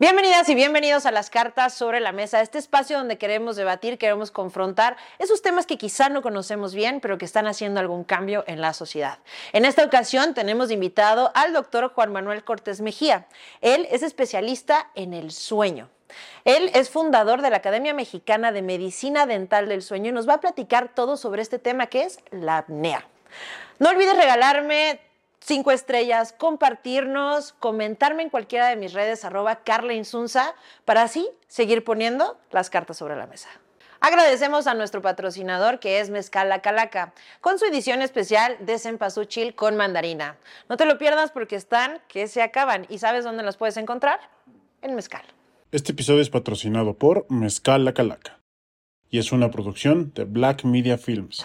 Bienvenidas y bienvenidos a las cartas sobre la mesa, este espacio donde queremos debatir, queremos confrontar esos temas que quizá no conocemos bien, pero que están haciendo algún cambio en la sociedad. En esta ocasión tenemos invitado al doctor Juan Manuel Cortés Mejía. Él es especialista en el sueño. Él es fundador de la Academia Mexicana de Medicina Dental del Sueño y nos va a platicar todo sobre este tema que es la apnea. No olvides regalarme cinco estrellas, compartirnos, comentarme en cualquiera de mis redes, arroba Carla Insunza, para así seguir poniendo las cartas sobre la mesa. Agradecemos a nuestro patrocinador que es Mezcal La Calaca, con su edición especial de Cempasúchil con mandarina. No te lo pierdas porque están que se acaban. ¿Y sabes dónde los puedes encontrar? En Mezcal. Este episodio es patrocinado por Mezcal La Calaca y es una producción de Black Media Films.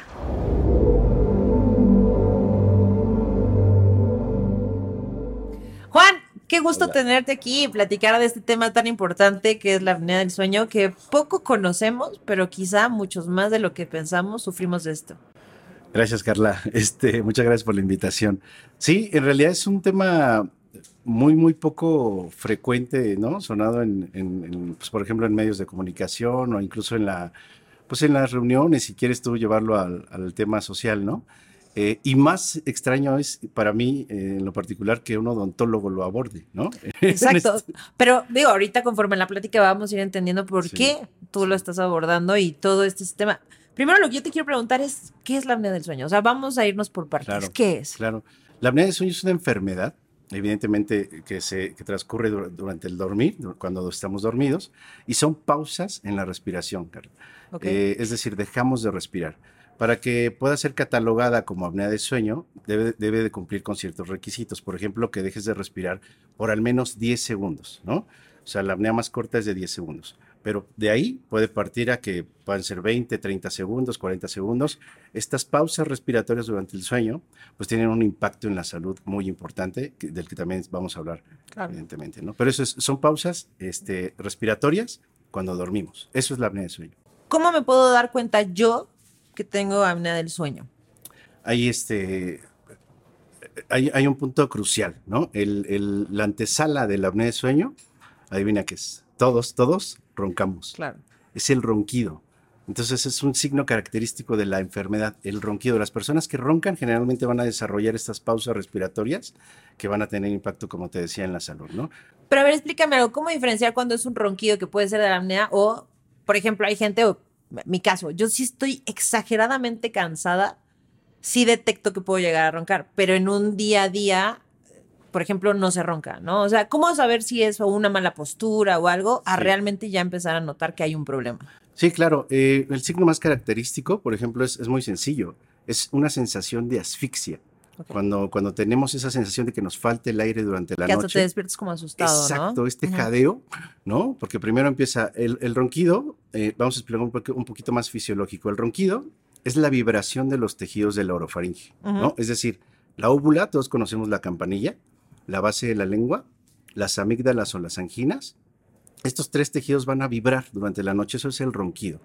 Qué gusto tenerte aquí y platicar de este tema tan importante que es la apnea del sueño, que poco conocemos, pero quizá muchos más de lo que pensamos sufrimos de esto. Gracias, Carla. Este, muchas gracias por la invitación. Sí, en realidad es un tema muy, muy poco frecuente, ¿no? Sonado en, pues, por ejemplo, en medios de comunicación o incluso en la, pues en las reuniones, si quieres tú llevarlo al, al tema social, ¿no? Eh, y más extraño es para mí, eh, en lo particular, que un odontólogo lo aborde, ¿no? Exacto. Este Pero digo, ahorita conforme en la plática vamos a ir entendiendo por qué tú lo estás abordando y todo este sistema. Primero, lo que yo te quiero preguntar es, ¿qué es la apnea del sueño? O sea, vamos a irnos por partes. ¿Qué es? Claro. La apnea del sueño es una enfermedad, evidentemente, que, se, que transcurre durante el dormir, cuando estamos dormidos, y son pausas en la respiración, Carla. Eh, es decir, dejamos de respirar. Para que pueda ser catalogada como apnea de sueño, debe, de cumplir con ciertos requisitos. Por ejemplo, que dejes de respirar por al menos 10 segundos, ¿no? O sea, la apnea más corta es de 10 segundos. Pero de ahí puede partir a que puedan ser 20, 30 segundos, 40 segundos. Estas pausas respiratorias durante el sueño, pues tienen un impacto en la salud muy importante, del que también vamos a hablar, evidentemente, ¿no? Pero eso son pausas este, respiratorias cuando dormimos. Eso es la apnea de sueño. ¿Cómo me puedo dar cuenta yo que tengo apnea del sueño? Hay este. Hay, un punto crucial, ¿no? El, la antesala de la apnea del sueño, adivina qué es. Todos, todos roncamos. Claro. Es el ronquido. Entonces es un signo característico de la enfermedad, el ronquido. Las personas que roncan generalmente van a desarrollar estas pausas respiratorias que van a tener impacto, como te decía, en la salud, ¿no? Pero a ver, explícame algo, ¿cómo diferenciar cuando es un ronquido que puede ser de la apnea o, por ejemplo, hay gente, mi caso, yo sí estoy exageradamente cansada, sí detecto que puedo llegar a roncar, pero en un día a día, por ejemplo, no se ronca, ¿no? O sea, ¿cómo saber si es una mala postura o algo a realmente ya empezar a notar que hay un problema? Sí, claro. Eh, el signo más característico, por ejemplo, es, es muy sencillo. Es una sensación de asfixia. Cuando, cuando tenemos esa sensación de que nos falte el aire durante la que noche. Hasta te despiertas como asustado. Exacto, este jadeo, ¿no? Porque primero empieza el, el ronquido, eh, vamos a explicar un, un, poquito más fisiológico. El ronquido es la vibración de los tejidos de la orofaringe, ¿no? Es decir, la óvula, todos conocemos la campanilla, la base de la lengua, las amígdalas o las anginas. Estos tres tejidos van a vibrar durante la noche, eso es el ronquido.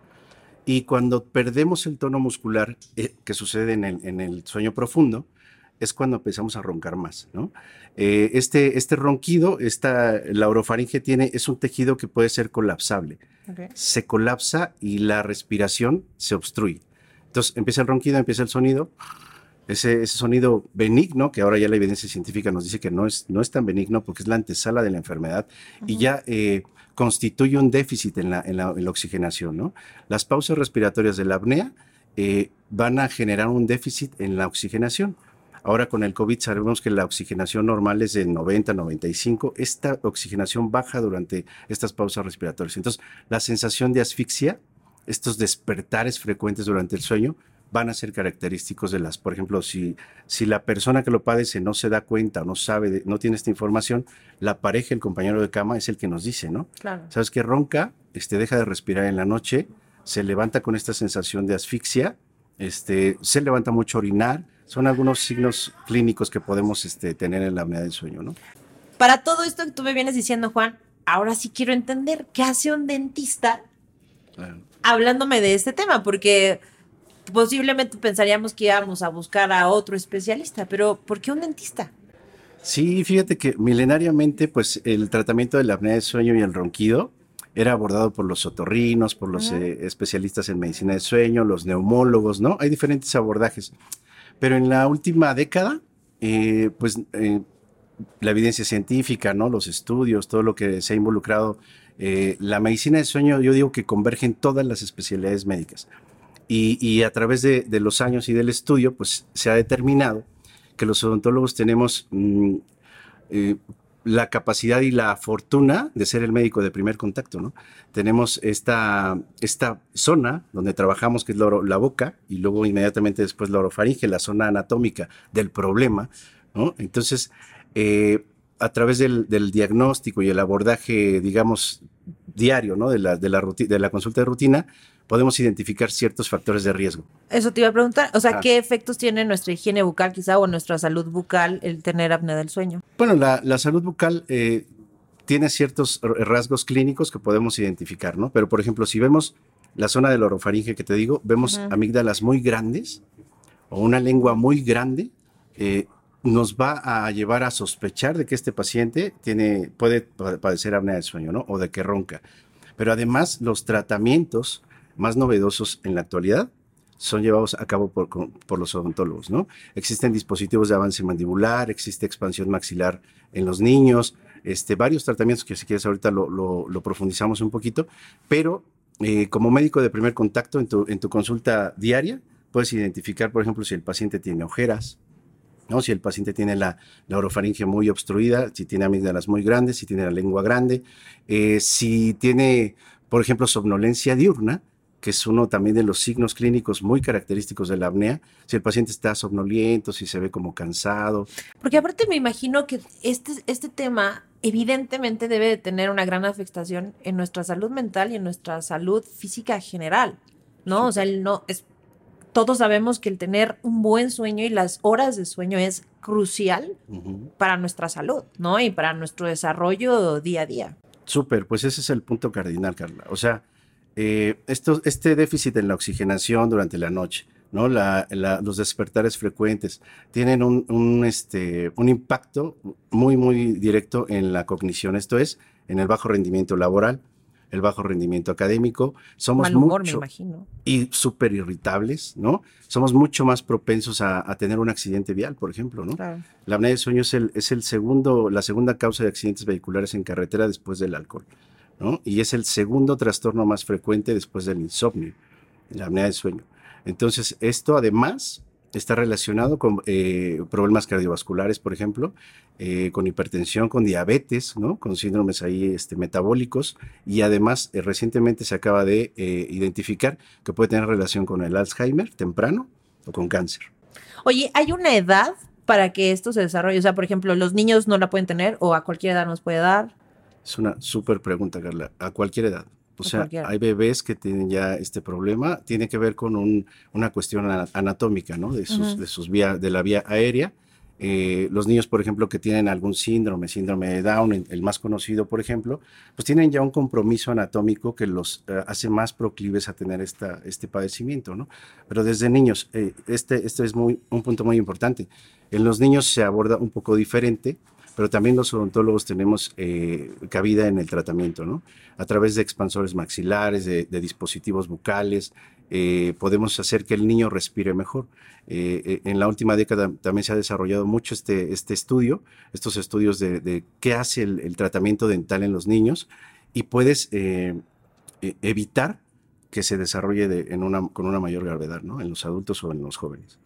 Y cuando perdemos el tono muscular, eh, que sucede en el, en el sueño profundo, es cuando empezamos a roncar más, ¿no? Eh, este, este ronquido, esta, la orofaringe tiene, es un tejido que puede ser colapsable. Se colapsa y la respiración se obstruye. Entonces empieza el ronquido, empieza el sonido, ese, ese, sonido benigno, que ahora ya la evidencia científica nos dice que no es, no es tan benigno porque es la antesala de la enfermedad y ya eh, constituye un déficit en la, en la, oxigenación, ¿no? Las pausas respiratorias de la apnea eh, van a generar un déficit en la oxigenación. Ahora con el COVID sabemos que la oxigenación normal es de 90, 95. Esta oxigenación baja durante estas pausas respiratorias. Entonces, la sensación de asfixia, estos despertares frecuentes durante el sueño, van a ser característicos de las, por ejemplo, si, si la persona que lo padece no se da cuenta o no sabe, no tiene esta información, la pareja, el compañero de cama es el que nos dice, ¿no? Claro. Sabes que ronca, este, deja de respirar en la noche, se levanta con esta sensación de asfixia, este, se levanta mucho a orinar, son algunos signos clínicos que podemos este, tener en la apnea del sueño, ¿no? Para todo esto que tú me vienes diciendo, Juan, ahora sí quiero entender qué hace un dentista hablándome de este tema, porque posiblemente pensaríamos que íbamos a buscar a otro especialista, pero ¿por qué un dentista? Sí, fíjate que milenariamente, pues el tratamiento de la apnea del sueño y el ronquido era abordado por los otorrinos, por los eh, especialistas en medicina del sueño, los neumólogos, ¿no? Hay diferentes abordajes. Pero en la última década, eh, pues eh, la evidencia científica, ¿no? Los estudios, todo lo que se ha involucrado, la medicina del sueño, yo digo que convergen todas las especialidades médicas. Y, a través de, los años y del estudio, pues se ha determinado que los odontólogos tenemos mm, la capacidad y la fortuna de ser el médico de primer contacto, ¿no? Tenemos esta, esta zona donde trabajamos, que es la, boca, y luego inmediatamente después la orofaringe, la zona anatómica del problema, ¿no? Entonces, eh, a través del, diagnóstico y el abordaje, digamos, diario, ¿no? De la, de la, de la consulta de rutina, podemos identificar ciertos factores de riesgo. Eso te iba a preguntar, o sea, ah. ¿qué efectos tiene nuestra higiene bucal quizá o nuestra salud bucal el tener apnea del sueño? Bueno, la, salud bucal eh, tiene ciertos rasgos clínicos que podemos identificar, ¿no? Pero, por ejemplo, si vemos la zona del orofaringe que te digo, vemos amígdalas muy grandes o una lengua muy grande, eh, nos va a llevar a sospechar de que este paciente tiene, puede padecer apnea del sueño, ¿no? O de que ronca. Pero además, los tratamientos más novedosos en la actualidad son llevados a cabo por, los odontólogos, ¿no? Existen dispositivos de avance mandibular, existe expansión maxilar en los niños, este, varios tratamientos que si quieres ahorita lo, profundizamos un poquito, pero eh, como médico de primer contacto en tu, consulta diaria, puedes identificar, por ejemplo, si el paciente tiene ojeras, ¿no? Si el paciente tiene la, la, orofaringe muy obstruida, si tiene amígdalas muy grandes, si tiene la lengua grande, eh, si tiene, por ejemplo, somnolencia diurna, que es uno también de los signos clínicos muy característicos de la apnea, si el paciente está somnoliento, si se ve como cansado. Porque aparte me imagino que este, este tema evidentemente debe de tener una gran afectación en nuestra salud mental y en nuestra salud física general, ¿no? O sea, no es todos sabemos que el tener un buen sueño y las horas de sueño es crucial para nuestra salud, ¿no? Y para nuestro desarrollo día a día. Súper, pues ese es el punto cardinal, Carla. O sea, eh, esto, este déficit en la oxigenación durante la noche, ¿no? los despertares frecuentes tienen un, este, un impacto muy, muy directo en la cognición, esto es, en el bajo rendimiento laboral, el bajo rendimiento académico, somos mucho y súper irritables, ¿no? Somos mucho más propensos a, tener un accidente vial, por ejemplo, ¿no? La apnea de sueño es el, es el segundo, la segunda causa de accidentes vehiculares en carretera después del alcohol. Y es el segundo trastorno más frecuente después del insomnio, la apnea del sueño. Entonces, esto además está relacionado con eh, problemas cardiovasculares, por ejemplo, eh, con hipertensión, con diabetes, ¿no? Con síndromes ahí este, metabólicos y además eh, recientemente se acaba de identificar que puede tener relación con el Alzheimer temprano o con cáncer. Oye, ¿hay una edad para que esto se desarrolle? O sea, por ejemplo, los niños no la pueden tener o a cualquier edad nos puede dar. Es una súper pregunta, Carla. A cualquier edad. O sea, hay bebés que tienen ya este problema. Tiene que ver con un, una cuestión anatómica, ¿no? De sus, de sus vías, de la vía aérea. Eh, los niños, por ejemplo, que tienen algún síndrome, síndrome de Down, el más conocido, por ejemplo, pues tienen ya un compromiso anatómico que los eh, hace más proclives a tener esta, este padecimiento, ¿no? Pero desde niños, eh, este, este es muy, un punto muy importante. En los niños se aborda un poco diferente pero también los odontólogos tenemos eh, cabida en el tratamiento, ¿no? A través de expansores maxilares, de, dispositivos bucales, eh, podemos hacer que el niño respire mejor. Eh, en la última década también se ha desarrollado mucho este, este estudio, estos estudios de, qué hace el, tratamiento dental en los niños y puedes e, evitar que se desarrolle en una, con una mayor gravedad, ¿no? En los adultos o en los jóvenes.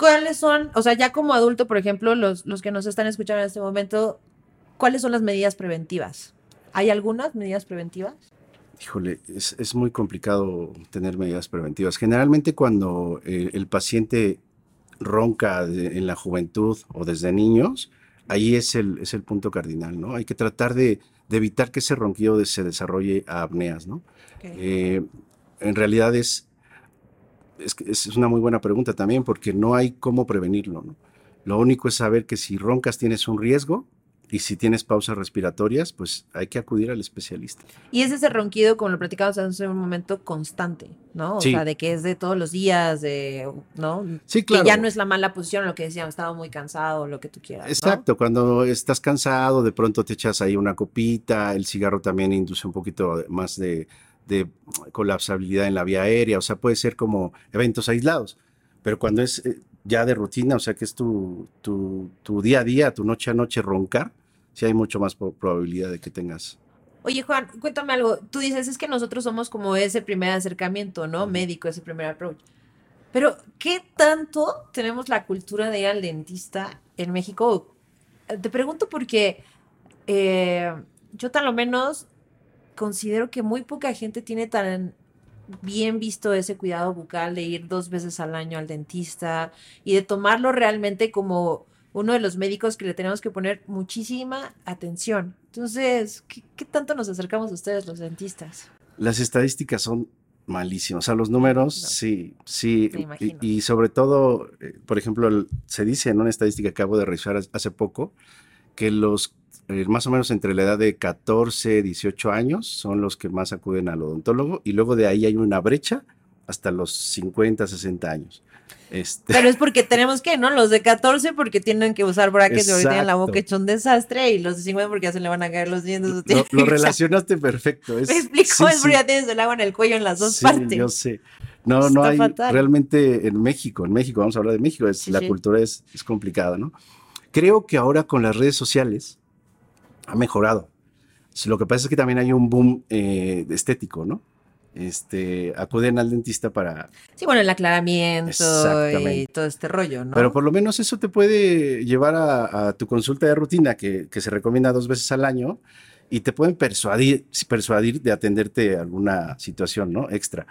¿Cuáles son, o sea, ya como adulto, por ejemplo, los, los que nos están escuchando en este momento, cuáles son las medidas preventivas? ¿Hay algunas medidas preventivas? Híjole, es, muy complicado tener medidas preventivas. Generalmente cuando eh, el paciente ronca en la juventud o desde niños, ahí es el, es el punto cardinal, ¿no? Hay que tratar de, evitar que ese ronquido se desarrolle a apneas, ¿no? Eh, en realidad es, es, es una muy buena pregunta también porque no hay cómo prevenirlo. ¿no? Lo único es saber que si roncas tienes un riesgo y si tienes pausas respiratorias, pues hay que acudir al especialista. Y es ese ronquido, como lo platicamos hace un momento, constante, ¿no? O sea, de que es de todos los días, de, ¿no? Sí, claro. Que ya no es la mala posición, lo que decíamos, estaba muy cansado, lo que tú quieras. Exacto, cuando estás cansado, de pronto te echas ahí una copita, el cigarro también induce un poquito más de, de colapsabilidad en la vía aérea, o sea, puede ser como eventos aislados, pero cuando es eh, ya de rutina, o sea, que es tu, tu, tu día a día, tu noche a noche roncar, sí hay mucho más probabilidad de que tengas. Oye, Juan, cuéntame algo. Tú dices, es que nosotros somos como ese primer acercamiento, ¿no? Médico, ese primer approach. Pero, ¿qué tanto tenemos la cultura de ir al dentista en México? Te pregunto porque eh, yo tan lo menos considero que muy poca gente tiene tan bien visto ese cuidado bucal de ir dos veces al año al dentista y de tomarlo realmente como uno de los médicos que le tenemos que poner muchísima atención. Entonces, ¿qué, tanto nos acercamos a ustedes los dentistas? Las estadísticas son malísimas. O sea, los números, sí, sí. Y, sobre todo, eh, por ejemplo, se dice en una estadística que acabo de revisar hace poco que los más o menos entre la edad de 14, 18 años son los que más acuden al odontólogo y luego de ahí hay una brecha hasta los 50, 60 años. Este... Pero es porque tenemos que, ¿no? Los de 14 porque tienen que usar brackets y ahorita en la boca hecho un desastre y los de 50 porque ya se le van a caer los dientes. Lo, relacionaste perfecto. Me explicó, es porque ya tienes el agua en el cuello en las dos partes. yo sé. No, no hay realmente en México, en México, vamos a hablar de México, es, la cultura es, es complicada, ¿no? Creo que ahora con las redes sociales ha mejorado. Lo que pasa es que también hay un boom eh, estético, ¿no? este, acuden al dentista para... Sí, bueno, el aclaramiento y todo este rollo, ¿no? Pero por lo menos eso te puede llevar a, tu consulta de rutina, que, se recomienda dos veces al año, y te pueden persuadir, persuadir de atenderte alguna situación, ¿no? Extra.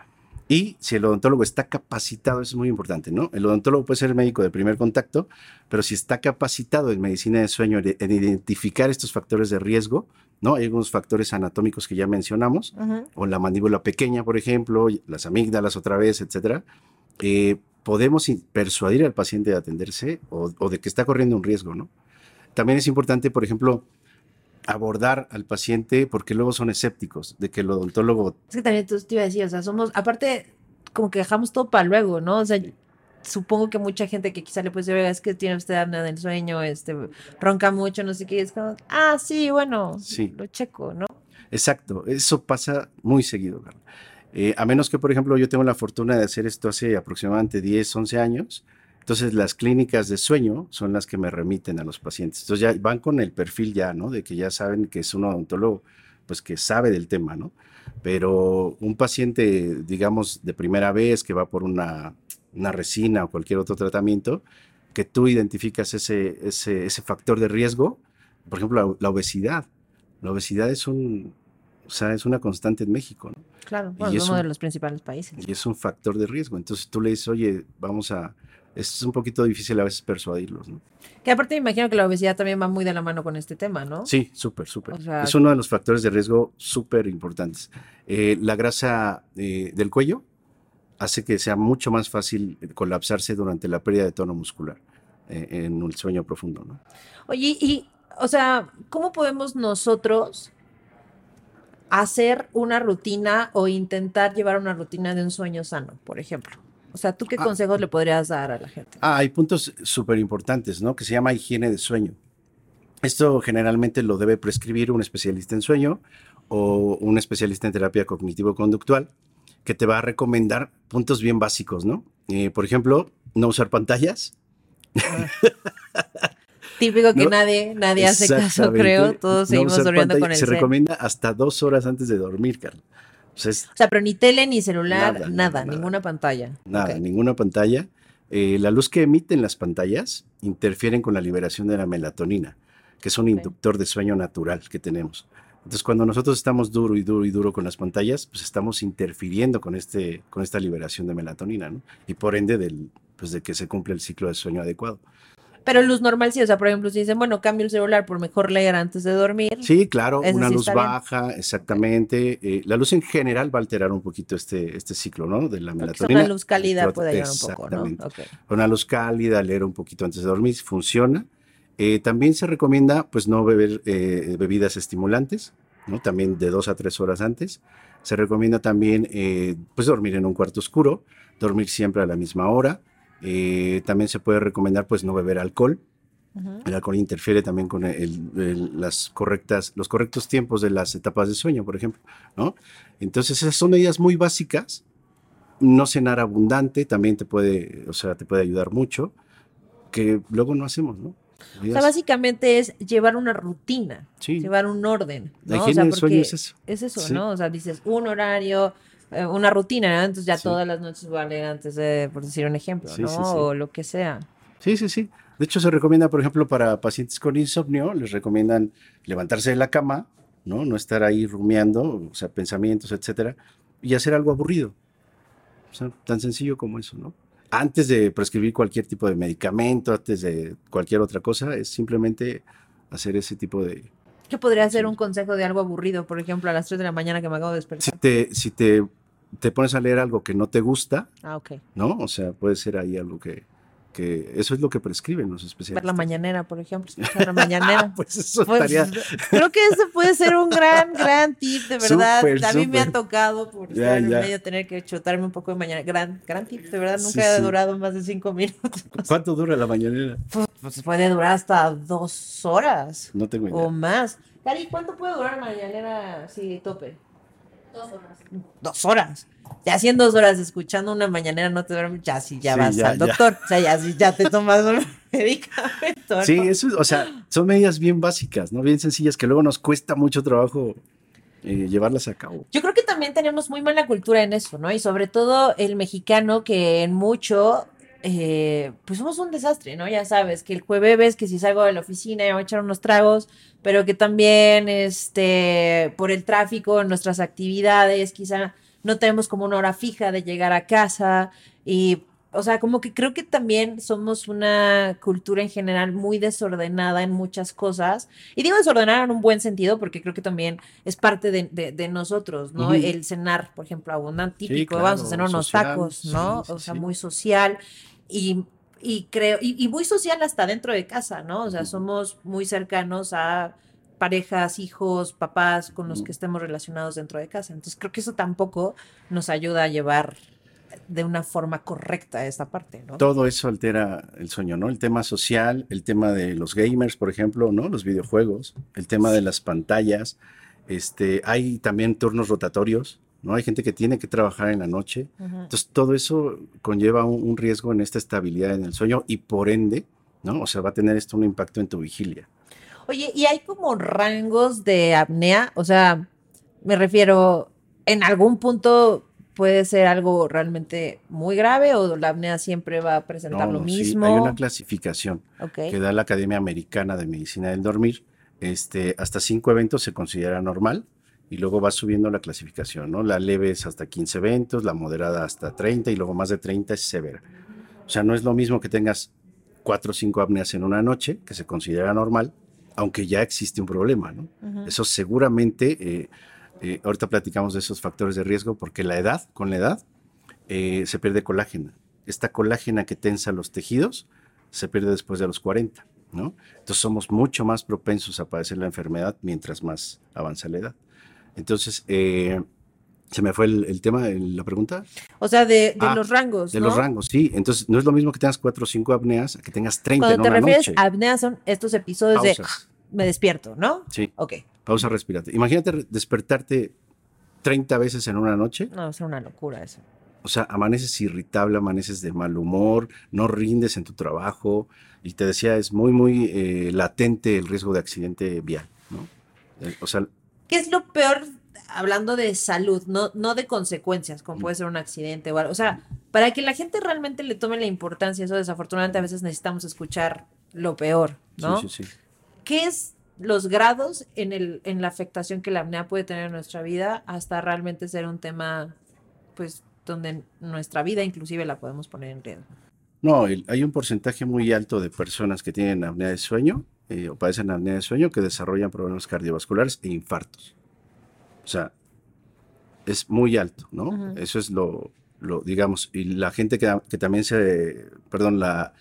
Y si el odontólogo está capacitado, eso es muy importante, ¿no? El odontólogo puede ser el médico de primer contacto, pero si está capacitado en medicina de sueño en identificar estos factores de riesgo, ¿no? Hay algunos factores anatómicos que ya mencionamos, o la mandíbula pequeña, por ejemplo, las amígdalas otra vez, etcétera. Eh, podemos persuadir al paciente de atenderse o, o, de que está corriendo un riesgo, ¿no? También es importante, por ejemplo, abordar al paciente porque luego son escépticos de que el odontólogo... Es que también tú te iba a decir, o sea, somos, aparte, como que dejamos todo para luego, ¿no? O sea, supongo que mucha gente que quizá le puede decir, es que tiene usted apnea del sueño, este, ronca mucho, no sé qué, es como, ah, sí, bueno, sí. lo checo, ¿no? Exacto, eso pasa muy seguido, eh, a menos que, por ejemplo, yo tengo la fortuna de hacer esto hace aproximadamente 10, 11 años, entonces, las clínicas de sueño son las que me remiten a los pacientes. Entonces, ya van con el perfil ya, ¿no? De que ya saben que es un odontólogo, pues que sabe del tema, ¿no? Pero un paciente, digamos, de primera vez que va por una, resina o cualquier otro tratamiento, que tú identificas ese, ese, factor de riesgo, por ejemplo, la, obesidad. La obesidad es un, o sea, es una constante en México, ¿no? Claro, bueno, es uno de los principales países. Y es un factor de riesgo. Entonces tú le dices, oye, vamos a, es un poquito difícil a veces persuadirlos, ¿no? Que aparte me imagino que la obesidad también va muy de la mano con este tema, ¿no? Sí, súper, súper. es uno de los factores de riesgo súper importantes. Eh, la grasa eh, del cuello hace que sea mucho más fácil colapsarse durante la pérdida de tono muscular eh, en un sueño profundo, ¿no? Oye, y, o sea, ¿cómo podemos nosotros hacer una rutina o intentar llevar una rutina de un sueño sano, por ejemplo? O sea, ¿tú qué ah, consejos le podrías dar a la gente? Ah, hay puntos súper importantes, ¿no? Que se llama higiene de sueño. Esto generalmente lo debe prescribir un especialista en sueño o un especialista en terapia cognitivo-conductual que te va a recomendar puntos bien básicos, ¿no? Eh, por ejemplo, no usar pantallas. Típico que nadie, nadie hace caso, creo. Todos seguimos durmiendo con el Se recomienda hasta dos horas antes de dormir, Carlos. O sea, pero ni tele, ni celular, nada, ninguna pantalla. Nada, ninguna pantalla. Eh, la luz que emiten las pantallas interfieren con la liberación de la melatonina, que es un inductor de sueño natural que tenemos. Entonces, cuando nosotros estamos duro y duro y duro con las pantallas, pues estamos interfiriendo con, este, con esta liberación de melatonina, ¿no? Y por ende del, pues de que se cumple el ciclo de sueño adecuado. Pero luz normal sí, o sea, por ejemplo, si dicen, bueno, cambio el celular por mejor leer antes de dormir. Sí, claro, una luz baja, exactamente. Eh, la luz en general va a alterar un poquito este, este ciclo, ¿no? De la melatonina. Una luz cálida puede ayudar un poco, ¿no? Una luz cálida, leer un poquito antes de dormir, funciona. Eh, también se recomienda pues no beber eh, bebidas estimulantes, ¿no? También de dos a tres horas antes. Se recomienda también eh, pues dormir en un cuarto oscuro, dormir siempre a la misma hora. Eh, también se puede recomendar pues no beber alcohol. El alcohol interfiere también con el- el- las correctas, los correctos tiempos de las etapas de sueño, por ejemplo, ¿no? Entonces esas son medidas muy básicas. No cenar abundante también te puede, o sea, te puede ayudar mucho, que luego no hacemos, ¿no? O sea, básicamente es llevar una rutina, Sí. llevar un orden. La ¿no? O higiene sea, del sueño es eso. Es eso, Sí. ¿no? O sea, dices un horario, una rutina, ¿no? Entonces ya Sí. todas las noches voy a leer antes de, por decir un ejemplo, Sí, ¿no? sí, sí. O lo que sea. Sí, sí, sí. De hecho, se recomienda, por ejemplo, para pacientes con insomnio, les recomiendan levantarse de la cama, ¿no? No estar ahí rumiando, o sea, pensamientos, etcétera, y hacer algo aburrido. O sea, tan sencillo como eso, ¿no? Antes de prescribir cualquier tipo de medicamento, antes de cualquier otra cosa, es simplemente hacer ese tipo de... ¿Qué podría ser un consejo de algo aburrido, por ejemplo, a las 3 de la mañana que me acabo de Si despertar? te, si te, te pones a leer algo que no te gusta, Ah, ok. ¿no? O sea, puede ser ahí algo que... que eso es lo que prescriben los especialistas. Ver la mañanera, por ejemplo, escuchar la mañanera. Pues eso Pues, estaría... creo que ese puede ser un gran, gran tip, de verdad. A mí me ha tocado por Ya, estar en ya. medio tener que chutarme un poco de mañana. Gran, gran tip, de verdad. Nunca Sí, ha sí. durado más de cinco minutos. ¿Cuánto dura la mañanera? Pues puede durar hasta dos horas No tengo idea. o más. Cari, ¿cuánto puede durar mañanera así tope? Dos horas. Dos horas. Ya en dos horas escuchando una mañanera no te duermes, ya sí, ya Sí, vas ya, al ya. doctor. O sea, ya sí, ya te tomas un medicamento. Sí, eso es, o sea, son medidas bien básicas, ¿no? Bien sencillas que luego nos cuesta mucho trabajo eh, llevarlas a cabo. Yo creo que también tenemos muy mala cultura en eso, ¿no? Y sobre todo el mexicano que en mucho, eh, pues somos un desastre, ¿no? Ya sabes, que el jueves, que si salgo de la oficina ya voy a echar unos tragos, pero que también, este, por el tráfico, nuestras actividades, quizá no tenemos como una hora fija de llegar a casa y... O sea, como que creo que también somos una cultura en general muy desordenada en muchas cosas. Y digo desordenada en un buen sentido porque creo que también es parte de, de- de nosotros, ¿no? El cenar, por ejemplo, abundante, típico, claro, vamos a cenar unos social, tacos, ¿no? sí, o sea, muy social y, y creo, y, y muy social hasta dentro de casa, ¿no? O sea, somos muy cercanos a parejas, hijos, papás con los que estemos relacionados dentro de casa. Entonces creo que eso tampoco nos ayuda a llevar de una forma correcta esta parte, ¿no? Todo eso altera el sueño, ¿no? El tema social, el tema de los gamers, por ejemplo, ¿no? Los videojuegos, el tema de las pantallas. Este, hay también turnos rotatorios, ¿no? Hay gente que tiene que trabajar en la noche. Entonces, todo eso conlleva un, un riesgo en esta estabilidad en el sueño y por ende, ¿no? O sea, va a tener esto un impacto en tu vigilia. Oye, ¿y hay como rangos de apnea? O sea, me refiero, en algún punto puede ser algo realmente muy grave o la apnea siempre va a presentar No, lo no, sí, mismo. hay una clasificación. Ok. que da la Academia Americana de Medicina del Dormir. Este, hasta cinco eventos se considera normal y luego va subiendo la clasificación, ¿no? La leve es hasta 15 eventos, la moderada hasta 30 y luego más de 30 es severa. O sea, no es lo mismo que tengas cuatro o cinco apneas en una noche, que se considera normal, aunque ya existe un problema, ¿no? Ujú. Eso seguramente, eh, eh, ahorita platicamos de esos factores de riesgo, porque la edad, con la edad, eh, se pierde colágena. Esta colágena que tensa los tejidos se pierde después de los 40, ¿no? Entonces somos mucho más propensos a padecer la enfermedad mientras más avanza la edad. Entonces, eh, se me fue el, el tema, la pregunta. O sea, de, de Ah, los rangos, De ¿no? los rangos, sí. Entonces, no es lo mismo que tengas cuatro o cinco apneas a que tengas 30 Cuando en te una refieres noche. a apnea son estos episodios de Pausas. me despierto, ¿no? Sí, Ok. Pausa respiratoria. Imagínate despertarte 30 veces en una noche. No, es una locura eso. O sea, amaneces irritable, amaneces de mal humor, no rindes en tu trabajo. Y te decía, es muy, muy eh, latente el riesgo de accidente vial, ¿no? Eh, o sea, ¿Qué es lo peor hablando de salud, no, no de consecuencias, como Mm. puede ser un accidente o algo? O sea, para que la gente realmente le tome la importancia, eso desafortunadamente a veces necesitamos escuchar lo peor, ¿no? sí, sí, sí. ¿Qué es los grados en, el, en la afectación que la apnea puede tener en nuestra vida hasta realmente ser un tema, pues, donde nuestra vida inclusive la podemos poner en riesgo? No, el- hay un porcentaje muy alto de personas que tienen apnea de sueño eh, o padecen apnea de sueño que desarrollan problemas cardiovasculares e infartos. O sea, es muy alto, ¿no? Ujú. Eso es lo, lo, digamos, y la gente que, que también se, perdón, la,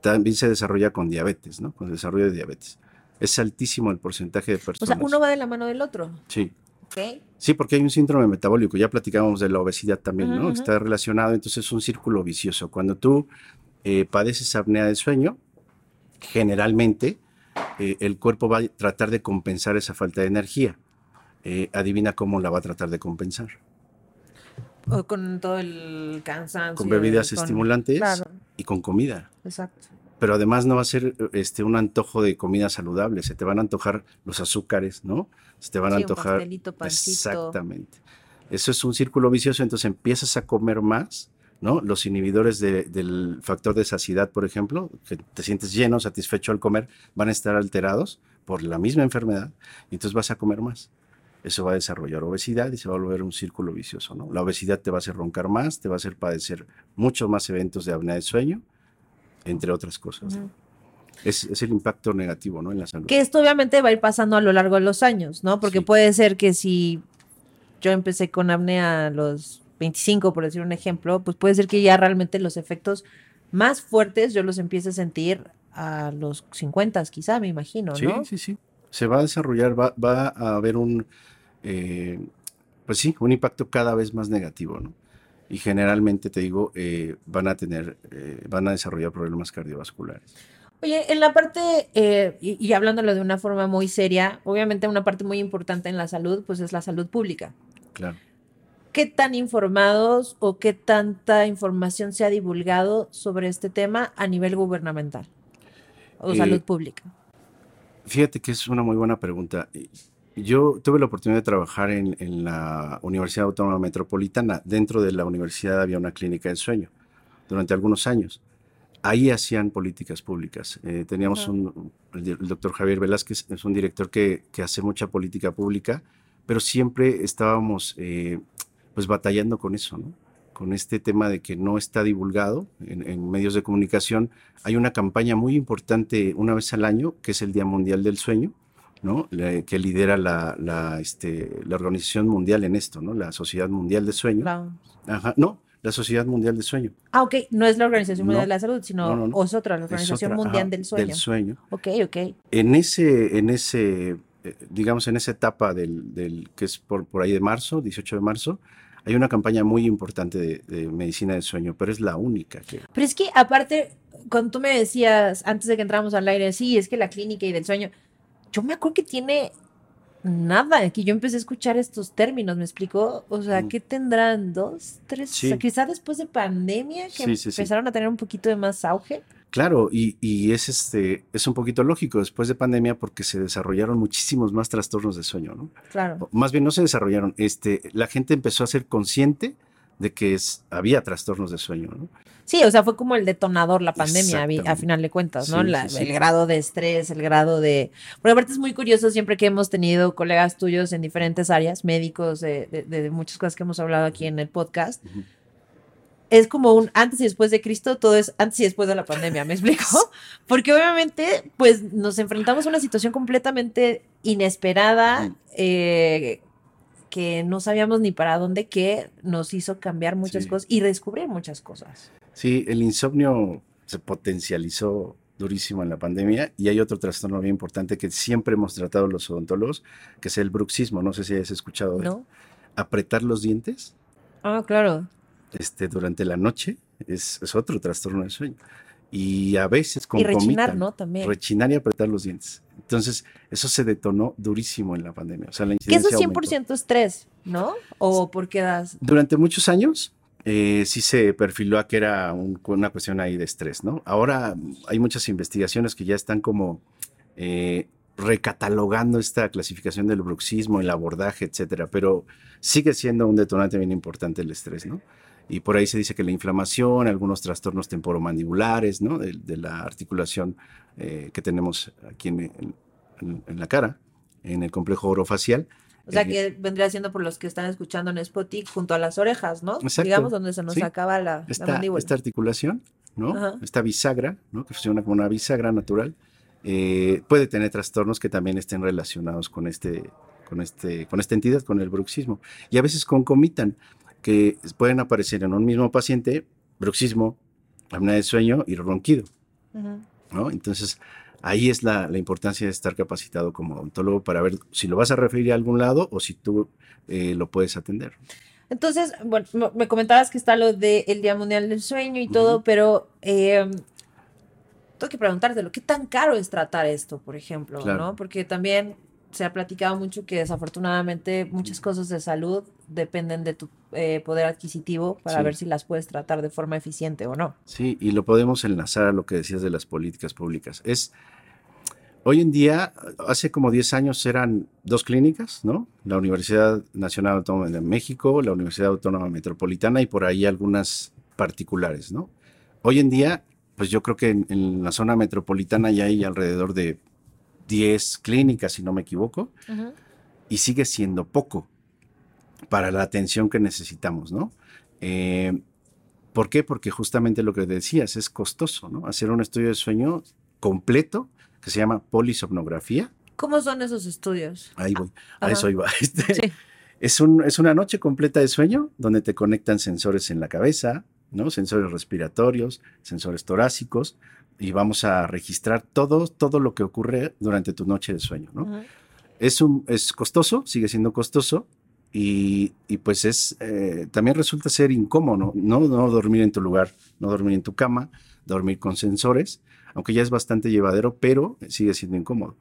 también se desarrolla con diabetes, ¿no? Con el desarrollo de diabetes. Es altísimo el porcentaje de O personas. sea, uno va de la mano del otro. Sí. Sí, porque hay un síndrome metabólico, ya platicábamos de la obesidad también, ¿no? Está relacionado, entonces es un círculo vicioso. Cuando tú eh, padeces apnea del sueño, generalmente eh, el cuerpo va a tratar de compensar esa falta de energía. Eh, adivina cómo la va a tratar de compensar. O con todo el cansancio. Con bebidas con- estimulantes Claro, y con comida. exacto. Pero además no va a ser este, un antojo de comida saludable, se te van a antojar los azúcares, ¿no? Se te van a un antojar... pastelito, pancito. Exactamente. Eso es un círculo vicioso, entonces empiezas a comer más, ¿no? Los inhibidores de- del factor de saciedad, por ejemplo, que te sientes lleno, satisfecho al comer, van a estar alterados por la misma enfermedad, y entonces vas a comer más. Eso va a desarrollar obesidad y se va a volver un círculo vicioso, ¿no? La obesidad te va a hacer roncar más, te va a hacer padecer muchos más eventos de apnea del sueño, entre otras cosas. Es, es el impacto negativo, ¿no? En la salud. Que esto obviamente va a ir pasando a lo largo de los años, ¿no? Porque Sí. puede ser que si yo empecé con apnea a los 25, por decir un ejemplo, pues puede ser que ya realmente los efectos más fuertes yo los empiece a sentir a los 50, quizá, me imagino, Sí, ¿no? sí, sí. Se va a desarrollar, va, va a haber un, eh, pues sí, un impacto cada vez más negativo, ¿no? Y generalmente, te digo, eh, van a tener, eh, van a desarrollar problemas cardiovasculares. Oye, en la parte, eh, y, y hablándolo de una forma muy seria, obviamente una parte muy importante en la salud, pues es la salud pública. Claro. ¿Qué tan informados o qué tanta información se ha divulgado sobre este tema a nivel gubernamental o salud pública? Fíjate que es una muy buena pregunta. Yo tuve la oportunidad de trabajar en, en la Universidad Autónoma Metropolitana. Dentro de la universidad había una clínica del sueño durante algunos años. Ahí hacían políticas públicas. Eh, teníamos Ajá. un, el, di- el doctor Javier Velázquez, es un director que, que hace mucha política pública, pero siempre estábamos eh, pues batallando con eso, ¿no? Con este tema de que no está divulgado en, en medios de comunicación. Hay una campaña muy importante una vez al año, que es el Día Mundial del Sueño, ¿no? Le- que lidera la, la, este, la Organización Mundial en esto, ¿no? La Sociedad Mundial de Sueño. Claro. Ajá, no, la Sociedad Mundial de Sueño. Ah, ok, no es la Organización Mundial No. de la Salud, sino No, es otra, la Organización otra, Mundial ajá, del Sueño. Del sueño. Ok, ok. En ese, en ese, eh, digamos, en esa etapa del, del que es por, por ahí de marzo, 18 de marzo, hay una campaña muy importante de, de medicina del sueño, pero es la única que... Pero es que aparte, cuando tú me decías antes de que entramos al aire, sí, es que la clínica y del sueño, yo me acuerdo que tiene nada, que yo empecé a escuchar estos términos, ¿me explicó? O sea, Mm. ¿qué tendrán? ¿Dos? ¿Tres? Sí. O sea, quizá después de pandemia, que sí. empezaron a tener un poquito de más auge. Claro, y, y es, este, es un poquito lógico después de pandemia porque se desarrollaron muchísimos más trastornos de sueño, ¿no? Claro. Más bien no se desarrollaron, este, la gente empezó a ser consciente de que es- había trastornos de sueño, ¿no? Sí, o sea, fue como el detonador la pandemia, a final de cuentas, ¿no? Sí, La- sí, sí. El grado de estrés, el grado de... Porque aparte es muy curioso siempre que hemos tenido colegas tuyos en diferentes áreas, médicos, de, de- de muchas cosas que hemos hablado aquí en el podcast. Ujú. Es como un antes y después de Cristo, todo es antes y después de la pandemia, ¿me explico? Porque obviamente, pues nos enfrentamos a una situación completamente inesperada, eh, que no sabíamos ni para dónde, que nos hizo cambiar muchas Sí. cosas y descubrir muchas cosas. Sí, el insomnio se potencializó durísimo en la pandemia y hay otro trastorno bien importante que siempre hemos tratado los odontólogos, que es el bruxismo. No sé si hayas escuchado de. Apretar los dientes Ah, claro. este, durante la noche es, es otro trastorno del sueño. Y a veces Y rechinar. ¿no? También. Rechinar y apretar los dientes. Entonces, eso se detonó durísimo en la pandemia. O sea, la que eso es aumentó. 100% estrés, ¿no? ¿O por qué das? Durante muchos años eh, sí se perfiló a que era un- una cuestión ahí de estrés, ¿no? Ahora hay muchas investigaciones que ya están como eh, recatalogando esta clasificación del bruxismo, el abordaje, etcétera, pero sigue siendo un detonante bien importante el estrés, ¿no? Y por ahí se dice que la inflamación, algunos trastornos temporomandibulares, ¿no? De, de la articulación eh, que tenemos aquí en, en- en la cara, en el complejo orofacial, O sea, Eh, que vendría siendo por los que están escuchando en Spotify junto a las orejas, ¿no? Exacto, Digamos donde se nos sí. acaba la, la esta, mandíbula. esta articulación, ¿no? Ajá. Esta bisagra, ¿no? Que funciona como una bisagra natural, eh, puede tener trastornos que también estén relacionados con este, con este, con esta entidad, con el bruxismo. Y a veces concomitan, que pueden aparecer en un mismo paciente bruxismo, apnea del sueño y ronquido. ¿no? Entonces, ahí es la, la, importancia de estar capacitado como odontólogo para ver si lo vas a referir a algún lado o si tú eh, lo puedes atender. Entonces, bueno, me comentabas que está lo del Día Mundial del Sueño y todo, pero eh, tengo que preguntártelo, ¿qué tan caro es tratar esto, por ejemplo? ¿no? Porque también se ha platicado mucho que desafortunadamente muchas cosas de salud dependen de tu eh, poder adquisitivo para ver si las puedes tratar de forma eficiente o no. Sí, y lo podemos enlazar a lo que decías de las políticas públicas. Es, hoy en día, hace como 10 años eran dos clínicas, ¿no? La Universidad Nacional Autónoma de México, la Universidad Autónoma Metropolitana y por ahí algunas particulares, ¿no? Hoy en día pues yo creo que en, la zona metropolitana ya hay alrededor de 10 clínicas, si no me equivoco, y sigue siendo poco para la atención que necesitamos, ¿no? Eh, ¿Por qué? Porque justamente lo que decías es costoso, ¿no? Hacer un estudio de sueño completo que se llama polisomnografía. ¿Cómo son esos estudios? Ahí voy, a eso iba. Este, es, un, es una noche completa de sueño donde te conectan sensores en la cabeza, ¿no? Sensores respiratorios, sensores torácicos, y vamos a registrar todo, todo lo que ocurre durante tu noche de sueño, ¿no? es, un, es costoso, sigue siendo costoso, y, pues es, eh, también resulta ser incómodo, ¿no? ¿no? dormir en tu lugar, no dormir en tu cama, dormir con sensores, aunque ya es bastante llevadero, pero sigue siendo incómodo.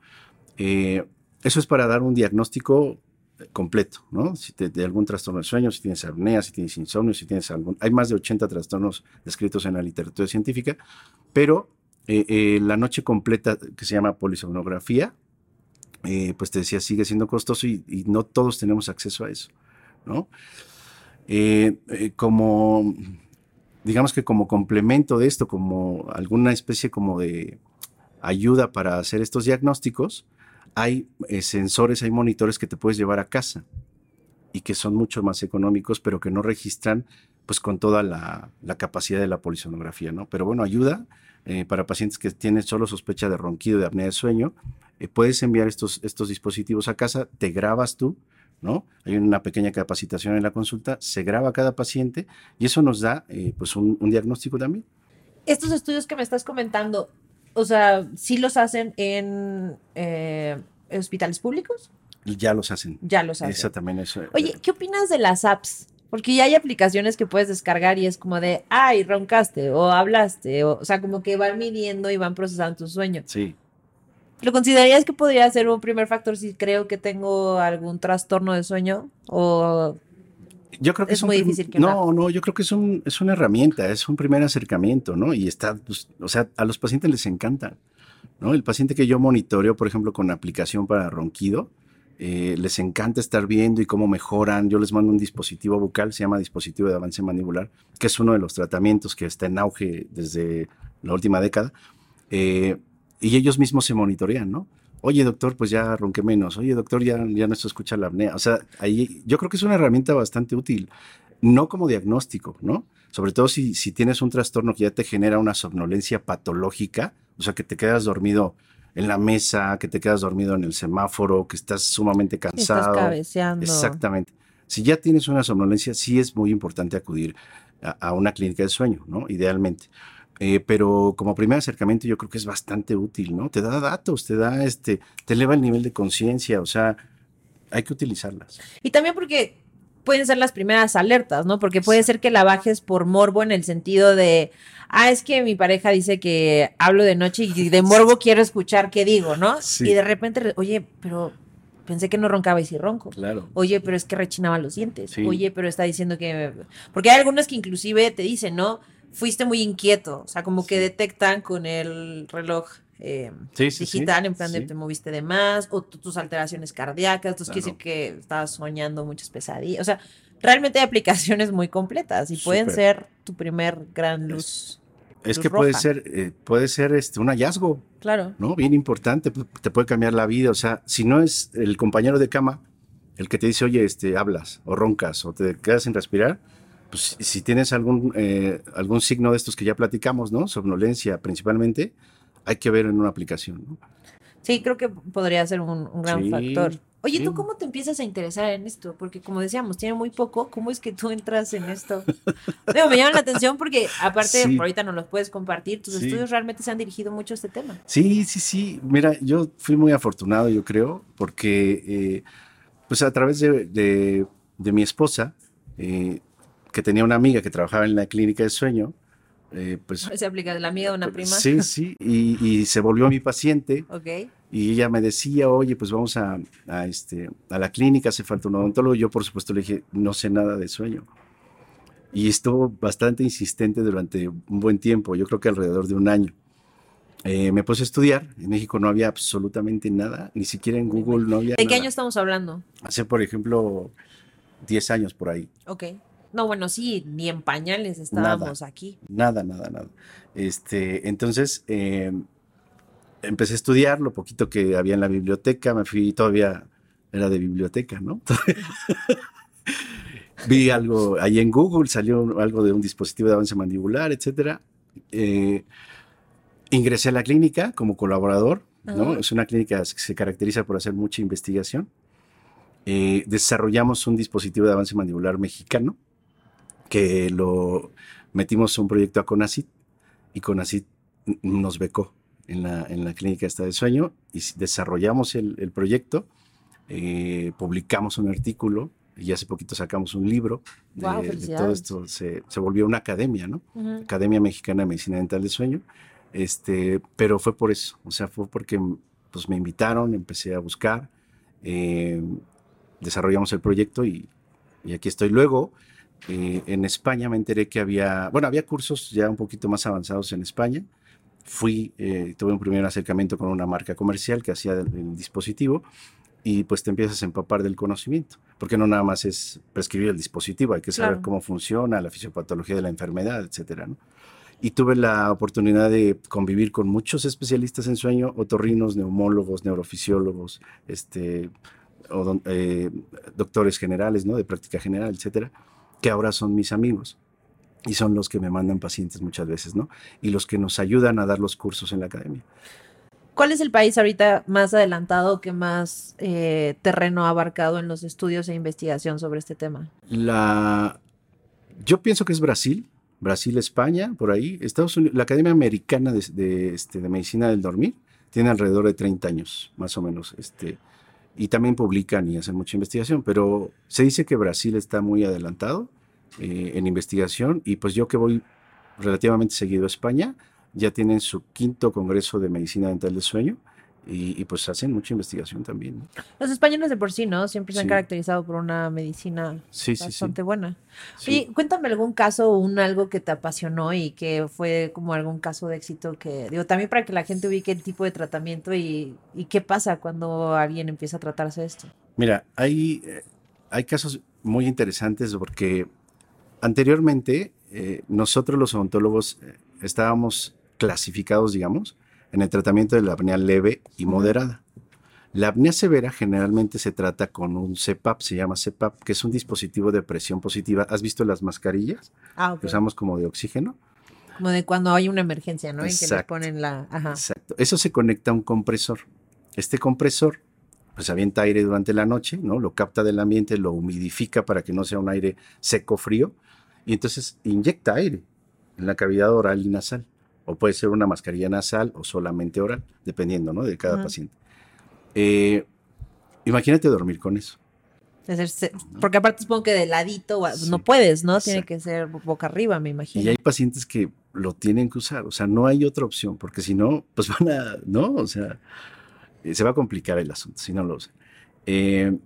Eh, eso es para dar un diagnóstico completo, ¿no? Si te, de algún trastorno de sueño, si tienes apnea, si tienes insomnio, si tienes algún... Hay más de 80 trastornos descritos en la literatura científica, pero eh, eh, la noche completa que se llama polisomnografía, eh, pues te decía, sigue siendo costoso y, no todos tenemos acceso a eso, ¿no? como, digamos que como complemento de esto, como alguna especie como de ayuda para hacer estos diagnósticos, hay eh, sensores, hay monitores que te puedes llevar a casa y que son mucho más económicos, pero que no registran pues con toda la, capacidad de la polisonografía, ¿no? Pero bueno, ayuda eh, para pacientes que tienen solo sospecha de ronquido, de apnea de sueño, eh, puedes enviar estos, estos dispositivos a casa, te grabas tú, ¿no? Hay una pequeña capacitación en la consulta, se graba cada paciente y eso nos da pues un, diagnóstico también. Estos estudios que me estás comentando, o sea, sí los hacen en eh, hospitales públicos. Ya los hacen. Ya los hacen. Eso. Oye, ¿qué opinas de las apps? Porque ya hay aplicaciones que puedes descargar y es como de, ay, roncaste o hablaste, o, o sea, como que van midiendo y van procesando tu sueño. Sí. ¿Lo considerarías que podría ser un primer factor si creo que tengo algún trastorno de sueño? ¿O yo creo que es, muy difícil que no, no, yo creo que es, un, es una herramienta, es un primer acercamiento, ¿no? Y está, pues, o sea, a los pacientes les encanta, ¿no? El paciente que yo monitoreo, por ejemplo, con aplicación para ronquido, eh, les encanta estar viendo y cómo mejoran. Yo les mando un dispositivo bucal, se llama dispositivo de avance mandibular, que es uno de los tratamientos que está en auge desde la última década. Eh, y ellos mismos se monitorean, ¿no? Oye doctor, pues ya ronqué menos, oye doctor, ya, ya no se escucha la apnea. O sea, ahí yo creo que es una herramienta bastante útil, no como diagnóstico, ¿no? Sobre todo si, si tienes un trastorno que ya te genera una somnolencia patológica, o sea, que te quedas dormido en la mesa, que te quedas dormido en el semáforo, que estás sumamente cansado. Estás cabeceando. Exactamente. Si ya tienes una somnolencia, sí es muy importante acudir a, a una clínica de sueño, ¿no? Idealmente. Eh, pero como primer acercamiento yo creo que es bastante útil, ¿no? Te da datos, te da este, te eleva el nivel de conciencia, o sea, hay que utilizarlas. Y también porque pueden ser las primeras alertas, ¿no? Porque puede ser que la bajes por morbo en el sentido de, ah, es que mi pareja dice que hablo de noche y de morbo quiero escuchar qué digo, ¿no? Y de repente, oye, pero pensé que no roncaba y sí ronco. Claro. Oye, pero es que rechinaba los dientes. Oye, pero está diciendo que... Porque hay algunos que inclusive te dicen, ¿no? Fuiste muy inquieto, o sea, como que detectan con el reloj eh, digital, en plan de te moviste de más, o tus alteraciones cardíacas, entonces quiere decir que estabas soñando muchas pesadillas, o sea, realmente hay aplicaciones muy completas y pueden ser tu primer gran luz. Es, que puede ser, eh, puede ser este, un hallazgo. Claro. ¿No? Bien importante, te puede cambiar la vida. O sea, si no es el compañero de cama el que te dice, oye, este, hablas, o roncas, o te quedas sin respirar, pues, si tienes algún, eh, algún signo de estos que ya platicamos, ¿no? Somnolencia principalmente, hay que ver en una aplicación, ¿no? Sí, creo que podría ser un, gran factor. Oye, ¿tú Sí. cómo te empiezas a interesar en esto? Porque como decíamos, tiene muy poco. ¿Cómo es que tú entras en esto? Digo, me llama la atención porque aparte, Sí. ahorita nos los puedes compartir, tus estudios realmente se han dirigido mucho a este tema. Sí, sí, sí. Mira, yo fui muy afortunado, yo creo, porque eh, pues a través de, de- de mi esposa, eh, que tenía una amiga que trabajaba en la clínica de sueño, eh, pues Se aplica la amiga de una prima. sí, sí, y, y se volvió mi paciente Ok. y ella me decía, oye, pues vamos a, a, este, a la clínica, hace falta un odontólogo. Yo, por supuesto, le dije, no sé nada de sueño. Y estuvo bastante insistente durante un buen tiempo, yo creo que alrededor de un año. Eh, me puse a estudiar, en México no había absolutamente nada, ni siquiera en Google no había ¿De qué nada. año estamos hablando? Hace, por ejemplo, 10 años por ahí. Ok. No, bueno, sí, ni en pañales estábamos aquí. Nada, nada, nada. Este, entonces, eh, empecé a estudiar lo poquito que había en la biblioteca, me fui, todavía era de biblioteca, ¿no? Vi algo ahí en Google, salió algo de un dispositivo de avance mandibular, etcétera. Eh, ingresé a la clínica como colaborador, ¿no? Es una clínica que se caracteriza por hacer mucha investigación. Eh, desarrollamos un dispositivo de avance mandibular mexicano que lo metimos un proyecto a CONACIT y CONACIT nos becó en la, en la clínica esta de sueño y desarrollamos el, el proyecto, eh, publicamos un artículo y hace poquito sacamos un libro de, de todo esto. Se, se volvió una academia, ¿no? Academia Mexicana de Medicina Dental de Sueño. Este, pero fue por eso, o sea, fue porque pues, me invitaron, empecé a buscar, eh, desarrollamos el proyecto y, y aquí estoy. Luego, eh, en España me enteré que había, bueno, había cursos ya un poquito más avanzados en España. Fui, eh, tuve un primer acercamiento con una marca comercial que hacía el, el dispositivo y pues te empiezas a empapar del conocimiento, porque no nada más es prescribir el dispositivo, hay que saber Claro. cómo funciona, la fisiopatología de la enfermedad, etcétera, ¿no? Y tuve la oportunidad de convivir con muchos especialistas en sueño, otorrinos, neumólogos, neurofisiólogos, este, eh, doctores generales, ¿no? De práctica general, etcétera, que ahora son mis amigos y son los que me mandan pacientes muchas veces, ¿no? Y los que nos ayudan a dar los cursos en la academia. ¿Cuál es el país ahorita más adelantado que más eh, terreno ha abarcado en los estudios e investigación sobre este tema? La, yo pienso que es Brasil, Brasil, España, por ahí. Estados Unidos, la Academia Americana de, de, este, de Medicina del Dormir tiene alrededor de 30 años, más o menos. Este, y también publican y hacen mucha investigación, pero se dice que Brasil está muy adelantado eh, en investigación y pues yo que voy relativamente seguido a España, ya tienen su quinto Congreso de Medicina Dental del Sueño y, y, pues hacen mucha investigación también. ¿no? Los españoles de por sí, ¿no? Siempre se han Sí. caracterizado por una medicina Sí, sí, sí. bastante buena. sí. Oye, cuéntame algún caso, un algo que te apasionó y que fue como algún caso de éxito que, digo, también para que la gente ubique el tipo de tratamiento y, y qué pasa cuando alguien empieza a tratarse esto. Mira, hay, eh, hay casos muy interesantes porque anteriormente eh, nosotros los odontólogos eh, estábamos clasificados, digamos, en el tratamiento de la apnea leve y moderada. La apnea severa generalmente se trata con un CPAP, se llama CPAP, que es un dispositivo de presión positiva. ¿Has visto las mascarillas Ah, que usamos como de oxígeno? Como de cuando hay una emergencia, ¿no? En que les Exacto. ponen la... Ajá. Exacto. Eso se conecta a un compresor. Este compresor, pues avienta aire durante la noche, ¿no? Lo capta del ambiente, lo humidifica para que no sea un aire seco frío y entonces inyecta aire en la cavidad oral y nasal. O puede ser una mascarilla nasal o solamente oral, dependiendo, ¿no? De cada Ujú. paciente. Eh, imagínate dormir con eso. Porque aparte supongo que de ladito o- no puedes, ¿no? Tiene Exacto. que ser boca arriba, me Y imagino. hay pacientes que lo tienen que usar, o sea, no hay otra opción, porque si no, pues van a, ¿no? O sea, se va a complicar el asunto si no lo usan. Eh,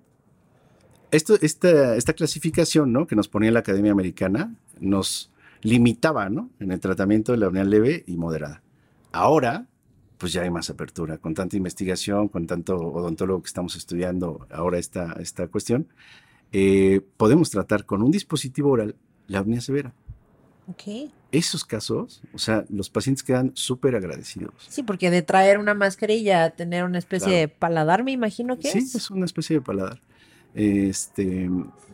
esto, esta, esta clasificación, ¿no? Que nos ponía la Academia Americana, nos limitaba, ¿no? En el tratamiento de la apnea leve y moderada. Ahora, pues ya hay más apertura, con tanta investigación, con tanto odontólogo que estamos estudiando ahora esta, esta cuestión, eh, podemos tratar con un dispositivo oral la apnea severa Ok. Esos casos, o sea, los pacientes quedan súper agradecidos. Sí, porque de traer una mascarilla a tener una especie Claro. de paladar, me imagino que Sí, es. es una especie de paladar. Este,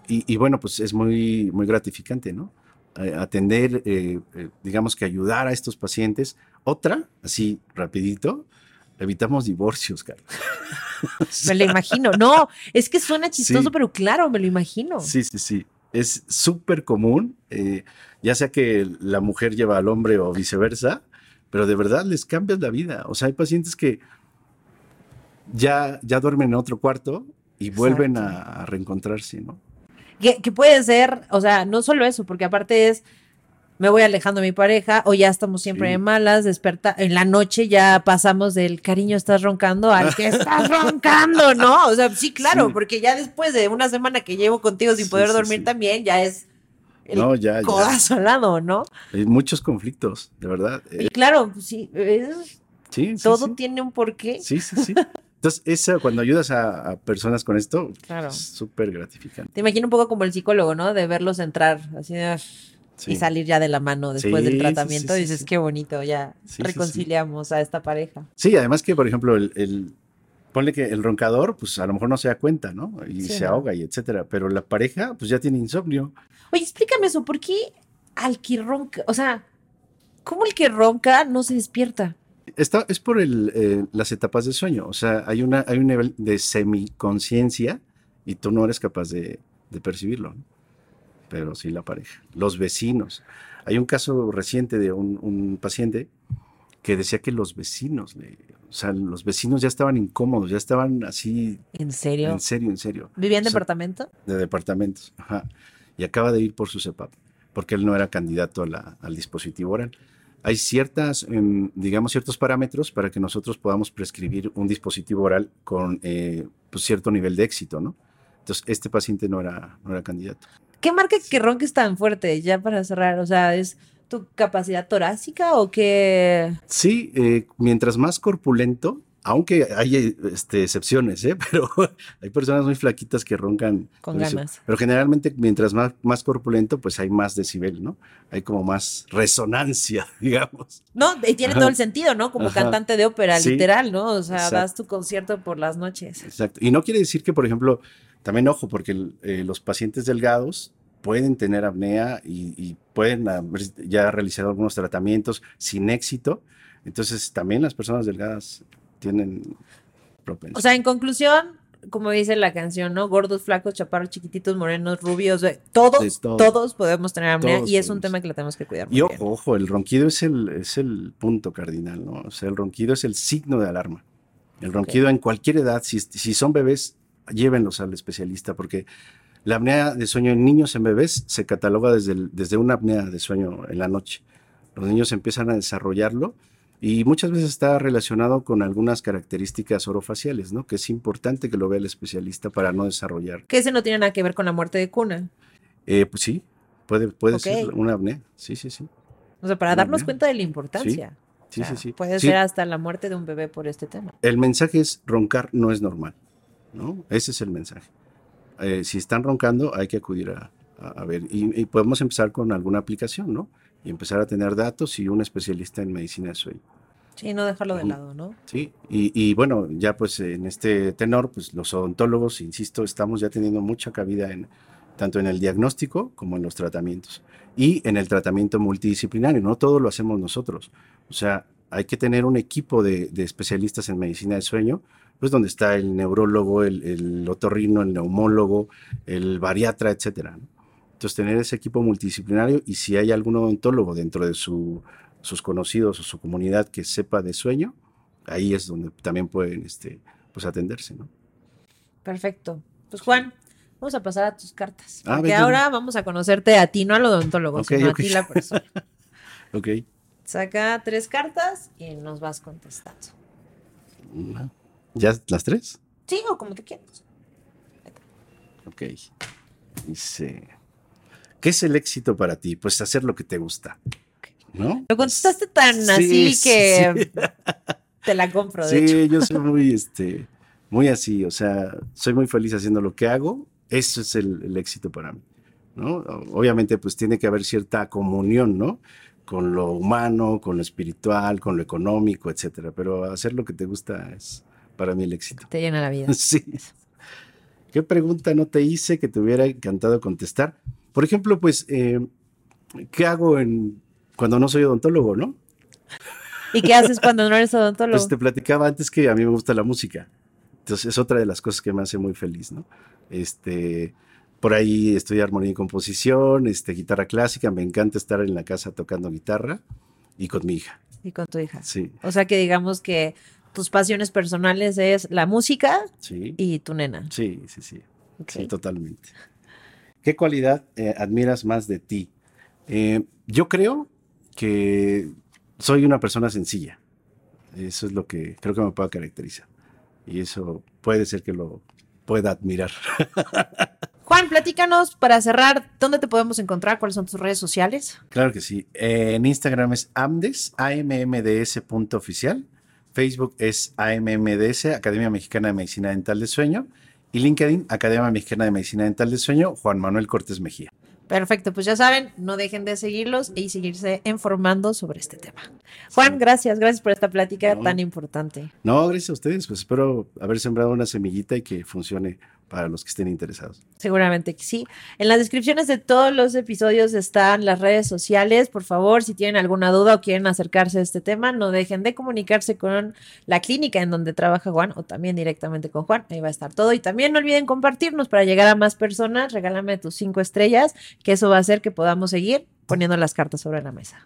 y, y bueno, pues es muy, muy gratificante, ¿no? Atender, eh, eh, digamos que ayudar a estos pacientes. Otra, así rapidito, evitamos divorcios, Carlos. me lo imagino. No, es que suena chistoso, Sí. pero claro, me lo imagino. Sí, sí, sí. Es súper común, eh, ya sea que la mujer lleva al hombre o viceversa, pero de verdad les cambias la vida. O sea, hay pacientes que ya, ya duermen en otro cuarto y vuelven a, a reencontrarse, ¿no? Que, que puede ser, o sea, no solo eso, porque aparte es, me voy alejando de mi pareja o ya estamos siempre Sí. de malas, desperta, en la noche ya pasamos del cariño estás roncando al que estás roncando, ¿no? O sea, sí, claro, Sí. porque ya después de una semana que llevo contigo sin Sí, poder dormir también, ya es el No, ya, ya. codazo al lado, ¿no? Hay muchos conflictos, de verdad. Y Eh, claro, pues sí, es- sí, sí, todo tiene un porqué. Sí, sí, sí. Entonces, esa, cuando ayudas a, a personas con esto, Claro. es súper gratificante. Te imagino un poco como el psicólogo, ¿no? De verlos entrar así de- Sí. y salir ya de la mano después Sí, del tratamiento. sí, dices, qué bonito, ya reconciliamos a esta pareja. Sí, además que, por ejemplo, el, el- ponle que el roncador, pues a lo mejor no se da cuenta, ¿no? Y se no. ahoga y etcétera. Pero la pareja, pues ya tiene insomnio. Oye, explícame eso, ¿por qué al que ronca, o sea, cómo el que ronca no se despierta? Está, es por el, eh, las etapas de sueño. O sea, hay, una, hay un nivel de semiconciencia y tú no eres capaz de, de percibirlo. ¿no? Pero sí la pareja. Los vecinos. Hay un caso reciente de un, un paciente que decía que los vecinos, le- o sea, los vecinos ya estaban incómodos, ya estaban así, ¿En serio? en serio, en serio. ¿Vivía en O sea, departamento? de departamentos. Ajá. Y acaba de ir por su CEPAP, porque él no era candidato a la- al dispositivo oral. Hay ciertas, em, digamos, ciertos parámetros para que nosotros podamos prescribir un dispositivo oral con eh, pues, cierto nivel de éxito, ¿no? Entonces, este paciente no era, no era candidato. ¿Qué marca que ronques tan fuerte? Ya para cerrar, o sea, ¿es tu capacidad torácica o qué? Sí, eh, mientras más corpulento, aunque hay eh, este, excepciones, ¿eh? pero hay personas muy flaquitas que roncan. Con ganas. Pero generalmente, mientras más, más corpulento, pues hay más decibel, ¿no? Hay como más resonancia, digamos. No, y tiene Ajá. todo el sentido, ¿no? Como Ajá. cantante de ópera, Sí. literal, ¿no? O sea, Exacto. das tu concierto por las noches. Exacto. Y no quiere decir que, por ejemplo, también ojo, porque eh, los pacientes delgados pueden tener apnea y, y pueden haber ya realizado algunos tratamientos sin éxito. Entonces, también las personas delgadas tienen propensión. O sea, en conclusión, como dice la canción, ¿no? Gordos, flacos, chaparros, chiquititos, morenos, rubios, eh, todos, todo. todos podemos tener apnea Todos y es un tema que la tenemos que cuidar. muy Y bien. ojo, ojo, el ronquido es el, es el punto cardinal, ¿no? O sea, el ronquido es el signo de alarma. El ronquido en cualquier edad, si, si son bebés, llévenlos al especialista, porque la apnea de sueño en niños, en bebés, se cataloga desde, el- desde una apnea de sueño en la noche. Los niños empiezan a desarrollarlo y muchas veces está relacionado con algunas características orofaciales, ¿no? Que es importante que lo vea el especialista para no desarrollar. Que ese no tiene nada que ver con la muerte de cuna. Eh, pues sí, puede, puede ser una apnea, sí, sí, sí. O sea, para Una darnos apnea. cuenta de la importancia. Sí, O sea, sí, sí. Puede Sí. ser hasta la muerte de un bebé por este tema. El mensaje es roncar no es normal, ¿no? Ese es el mensaje. Eh, si están roncando, hay que acudir a, a- a ver. Y, y podemos empezar con alguna aplicación, ¿no? Y empezar a tener datos y un especialista en medicina de sueño, Sí, no dejarlo de lado, ¿no? ¿sí? Y, y bueno, ya pues en este tenor, pues los odontólogos, insisto, estamos ya teniendo mucha cabida en tanto en el diagnóstico como en los tratamientos. Y en el tratamiento multidisciplinario, no todo lo hacemos nosotros. O sea, hay que tener un equipo de, de especialistas en medicina del sueño, pues donde está el neurólogo, el, el otorrino, el neumólogo, el bariatra, etcétera. ¿no? Entonces, tener ese equipo multidisciplinario y si hay algún odontólogo dentro de su- sus conocidos o su comunidad que sepa de sueño, ahí es donde también pueden este, pues, atenderse. ¿no? Perfecto. Pues Juan, vamos a pasar a tus cartas. Ah, porque ahora vamos a conocerte a ti, no al odontólogo, Ok, sino a ti la persona. Ok. Saca tres cartas y nos vas contestando. Una. ¿Ya las tres? Sí, o como te quieras. Ok. Dice, ¿qué es el éxito para ti? Pues hacer lo que te gusta. ¿No? Lo contestaste tan Sí, así sí, que te la compro, de hecho. Sí, yo soy muy, este, muy así, o sea, soy muy feliz haciendo lo que hago, eso es el, el éxito para mí, ¿no? Obviamente, pues tiene que haber cierta comunión, ¿no? Con lo humano, con lo espiritual, con lo económico, etcétera, pero hacer lo que te gusta es para mí el éxito. Te llena la vida. Sí. ¿Qué pregunta no te hice que te hubiera encantado contestar? Por ejemplo, pues, eh, ¿qué hago en, cuando no soy odontólogo, no? ¿Y qué haces cuando no eres odontólogo? Pues te platicaba antes que a mí me gusta la música. Entonces es otra de las cosas que me hace muy feliz, ¿no? Este, por ahí estudié armonía y composición, este, guitarra clásica, me encanta estar en la casa tocando guitarra y con mi hija. Y con tu hija. Sí, O sea que digamos que tus pasiones personales es la música sí, y tu nena. sí, sí, sí, sí, totalmente. ¿Qué cualidad eh, admiras más de ti? Eh, yo creo que soy una persona sencilla. Eso es lo que creo que me puede caracterizar. Y eso puede ser que lo pueda admirar. Juan, platícanos para cerrar, ¿dónde te podemos encontrar? ¿Cuáles son tus redes sociales? Claro que sí. Eh, en Instagram es amdes, ammds punto oficial. Facebook es AMMDS, Academia Mexicana de Medicina Dental de Sueño. Y LinkedIn, Academia Mexicana de Medicina Dental de Sueño, Juan Manuel Cortés Mejía. Perfecto, pues ya saben, no dejen de seguirlos y seguirse informando sobre este tema. Juan, gracias, gracias por esta plática No. tan importante. No, gracias a ustedes. Pues espero haber sembrado una semillita y que funcione para los que estén interesados. Seguramente que sí. En las descripciones de todos los episodios están las redes sociales. Por favor, si tienen alguna duda o quieren acercarse a este tema, no dejen de comunicarse con la clínica en donde trabaja Juan o también directamente con Juan. Ahí va a estar todo. Y también no olviden compartirnos para llegar a más personas. Regálame tus cinco estrellas, que eso va a hacer que podamos seguir poniendo las cartas sobre la mesa.